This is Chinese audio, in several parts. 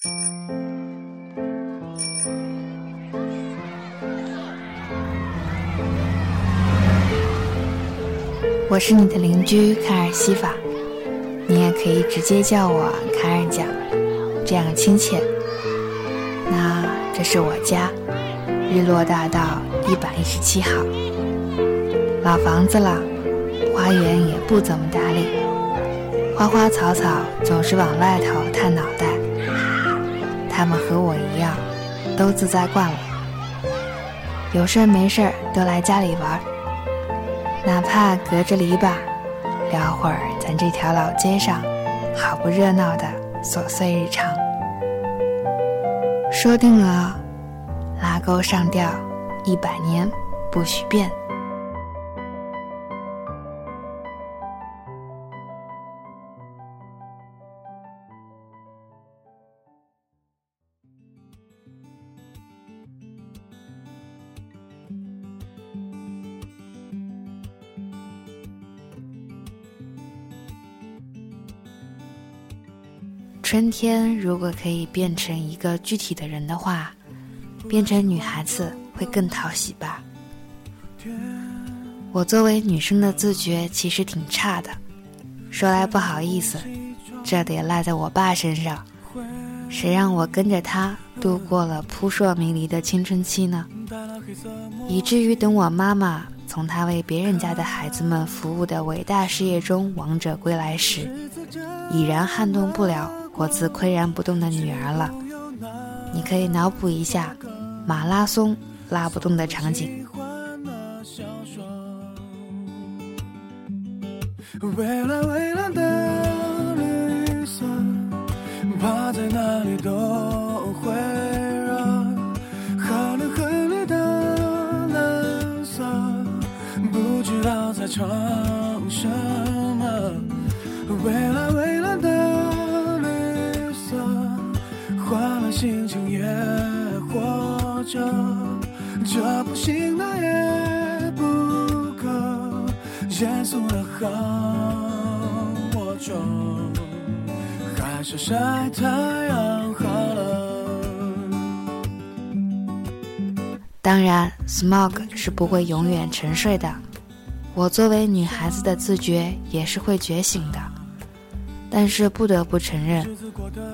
我是你的邻居卡尔西法，你也可以直接叫我卡尔酱，这样亲切。那这是我家，日落大道一百一十七号，老房子了，花园也不怎么打理，花花草草总是往外头探脑袋。他们和我一样，都自在惯了，有事没事都来家里玩。哪怕隔着篱笆，聊会儿咱这条老街上好不热闹的琐碎日常。说定了，拉钩上吊，一百年不许变。春天如果可以变成一个具体的人的话，变成女孩子会更讨喜吧。我作为女生的自觉其实挺差的，说来不好意思，这得赖在我爸身上。谁让我跟着他度过了扑朔迷离的青春期呢？以至于等我妈妈从他为别人家的孩子们服务的伟大事业中王者归来时，已然撼动不了。我自岿然不动的女儿了，你可以脑补一下马拉松拉不动的场景。心情也活着，这不行那也不可，严肃的好我就还是晒太阳好了。当然，smog 是不会永远沉睡的，我作为女孩子的自觉也是会觉醒的，但是不得不承认，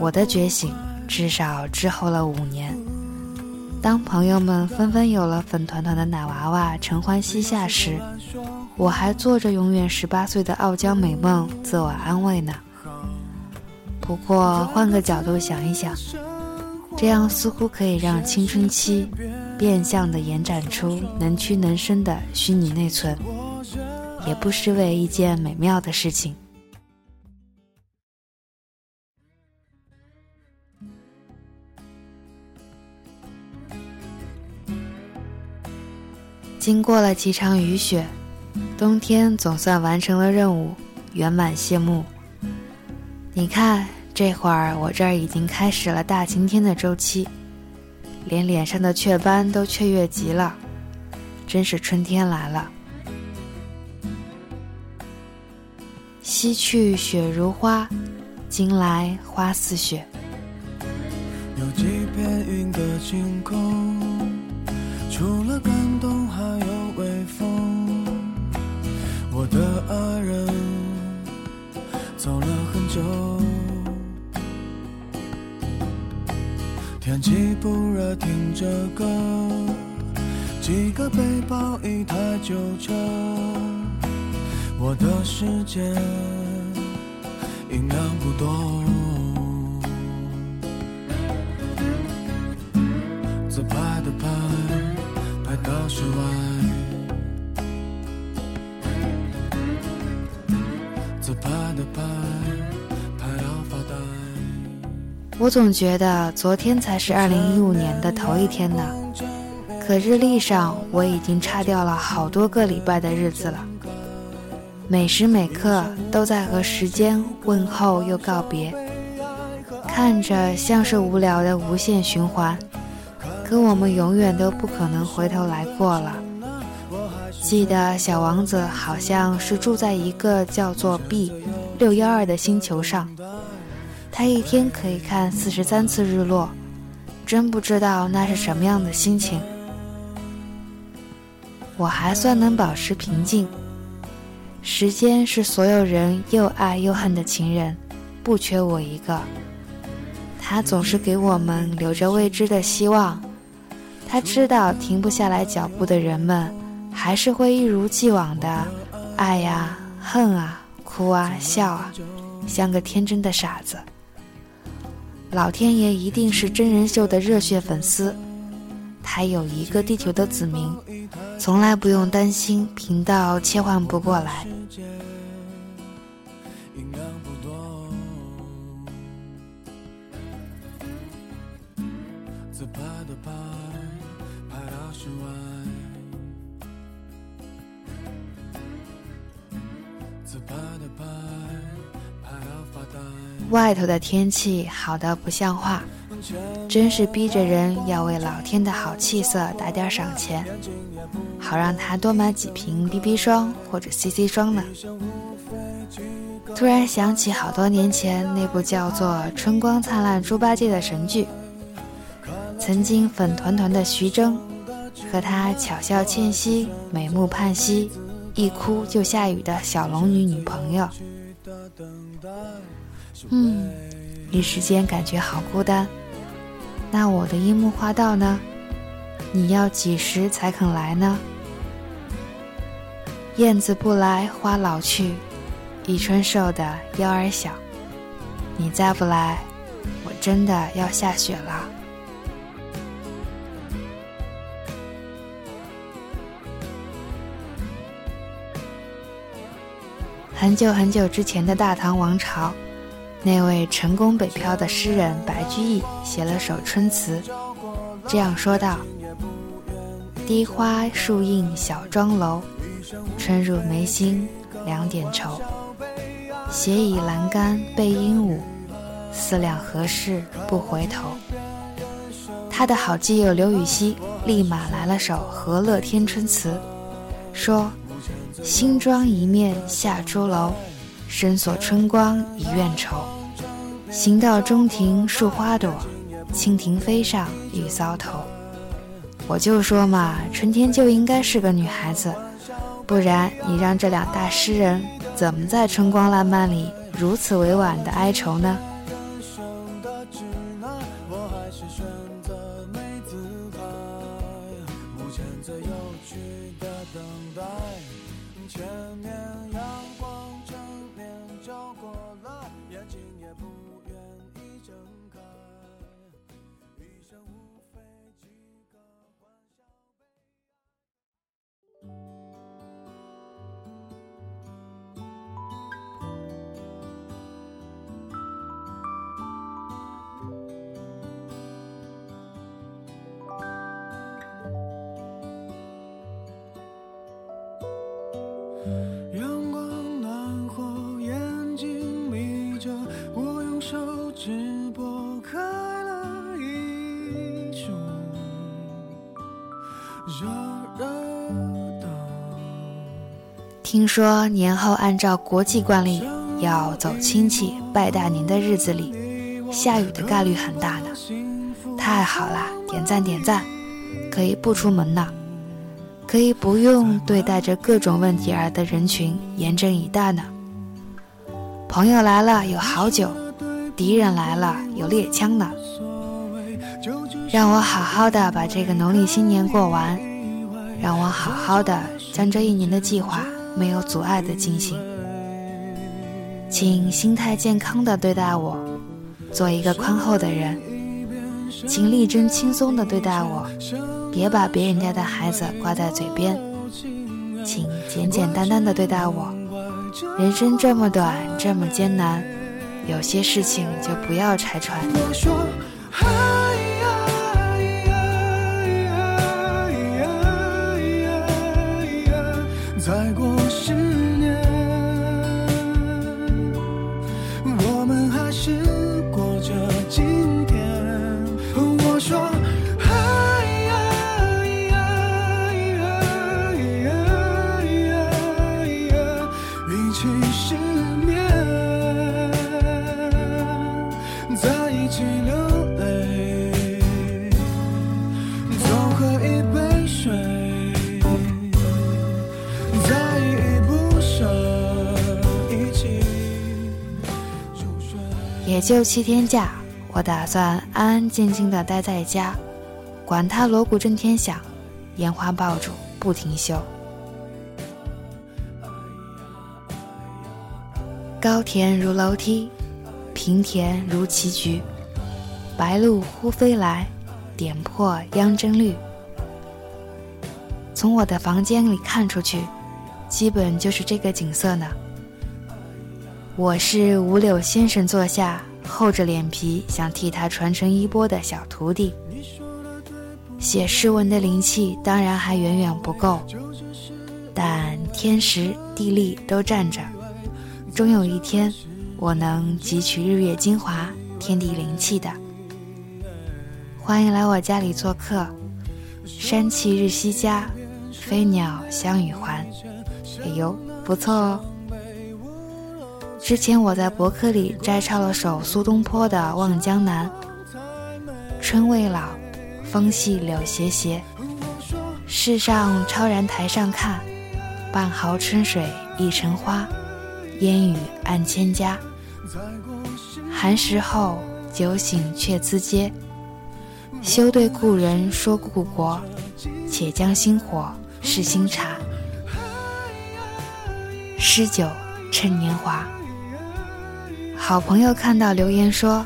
我的觉醒。至少滞后了五年。当朋友们纷纷有了粉团团的奶娃娃承欢膝下时，我还做着永远十八岁的傲娇美梦，自我安慰呢。不过换个角度想一想，这样似乎可以让青春期变相的延展出能屈能伸的虚拟内存，也不失为一件美妙的事情。经过了几场雨雪，冬天总算完成了任务，圆满谢幕。你看，这会儿我这儿已经开始了大晴天的周期，连脸上的雀斑都雀跃极了，真是春天来了。西去雪如花，今来花似雪。有几片云的晴空，还有微风我。的爱人走了很久，天气不热，听着歌，几个背包，一台旧车，我的世界音量不多，拍到室外。我总觉得昨天才是二零一五年的头一天呢，可日历上我已经差掉了好多个礼拜的日子了。每时每刻都在和时间问候又告别，看着像是无聊的无限循环，可我们永远都不可能回头来过了。记得小王子好像是住在一个叫做 B 六幺二的星球上。他一天可以看四十三次日落，真不知道那是什么样的心情。我还算能保持平静。时间是所有人又爱又恨的情人，不缺我一个。他总是给我们留着未知的希望。他知道停不下来脚步的人们，还是会一如既往的爱呀、恨啊、哭啊、笑啊，像个天真的傻子。老天爷一定是真人秀的热血粉丝。他有一个地球的子民，从来不用担心频道切换不过来。外头的天气好的不像话。真是逼着人要为老天的好气色打点赏钱，好让他多买几瓶 BB 霜或者 CC 霜呢。突然想起好多年前那部叫做《春光灿烂猪八戒》的神剧，曾经粉团团的徐峥和他巧笑倩兮、美目盼兮、一哭就下雨的小龙女女朋友。嗯，一时间感觉好孤单。那我的樱木花道呢？你要几时才肯来呢？燕子不来花老去，一春瘦的腰儿小。你再不来，我真的要下雪了。很久很久之前的大唐王朝。那位成功北漂的诗人白居易写了首春词，这样说道：“低花树映小庄楼，春入眉心两点愁。斜倚栏杆背鹦鹉，思量何事不回头。”他的好基友刘禹锡立马来了首《和乐天春词》，说：“新妆一面下朱楼。”深锁春光一院愁，行到中庭树花朵，蜻蜓飞上玉搔头。我就说嘛，春天就应该是个女孩子，不然你让这两大诗人怎么在春光烂漫里如此委婉的哀愁呢？听说年后按照国际惯例要走亲戚拜大年的日子里，下雨的概率很大呢。太好啦，点赞点赞，可以不出门呢，可以不用对带着各种问题而的人群严阵以待呢。朋友来了有好酒，敌人来了有猎枪呢。让我好好的把这个农历新年过完，让我好好的将这一年的计划。没有阻碍的进行，请心态健康的对待我，做一个宽厚的人，请力争轻松的对待我，别把别人家的孩子挂在嘴边，请简简单单的对待我。人生这么短，这么艰难，有些事情就不要拆穿。就七天假，我打算安安静静的待在家，管他锣鼓震天响，烟花爆竹不停休。高田如楼梯，平田如棋局，白鹭忽飞来，点破央针绿。从我的房间里看出去，基本就是这个景色呢。我是五柳先生座下厚着脸皮想替他传承衣钵的小徒弟，写诗文的灵气当然还远远不够，但天时地利都占着，终有一天我能汲取日月精华、天地灵气的。欢迎来我家里做客，山气日夕佳。飞鸟相与还，哎呦，不错哦。之前我在博客里摘抄了首苏东坡的《望江南》：“春未老，风细柳斜斜。世上超然台上看，半壕春水一城花，烟雨暗千家。寒食后，酒醒却自嗟。休对故人说故国，且将新火。”试新茶，诗酒趁年华。好朋友看到留言说：“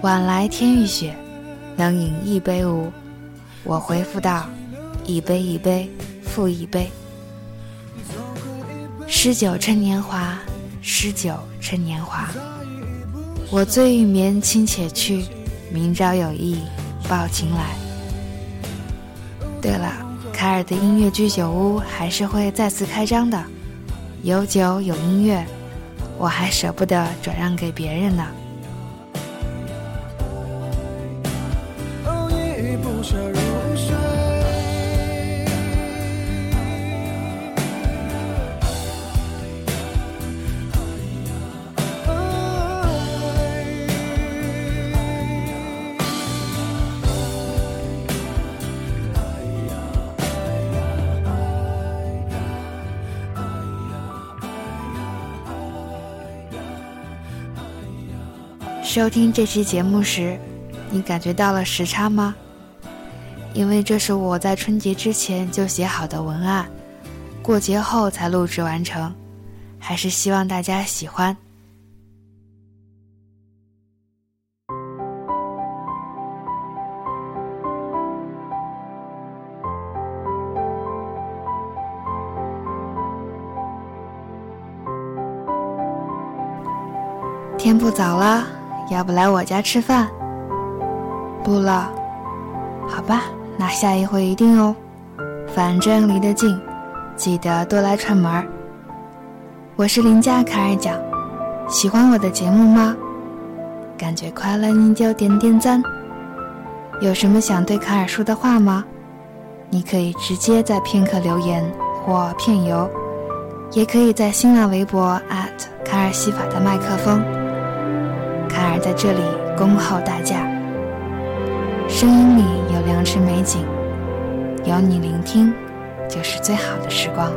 晚来天欲雪，能饮一杯无？”我回复道：“一杯一杯，复一杯。诗酒趁年华，诗酒趁年华。我醉欲眠卿且去，明朝有意抱琴来。”对了。凯尔的音乐居酒屋还是会再次开张的，有酒有音乐，我还舍不得转让给别人呢。收听这期节目时，你感觉到了时差吗？因为这是我在春节之前就写好的文案，过节后才录制完成，还是希望大家喜欢。天不早了。要不来我家吃饭？不了，好吧，那下一回一定哦。反正离得近，记得多来串门儿。我是邻家卡尔讲，喜欢我的节目吗？感觉快乐你就点点赞。有什么想对卡尔说的话吗？你可以直接在片刻留言或片邮，也可以在新浪微博卡尔西法的麦克风。卡尔在这里恭候大驾，声音里有良辰美景，有你聆听，就是最好的时光。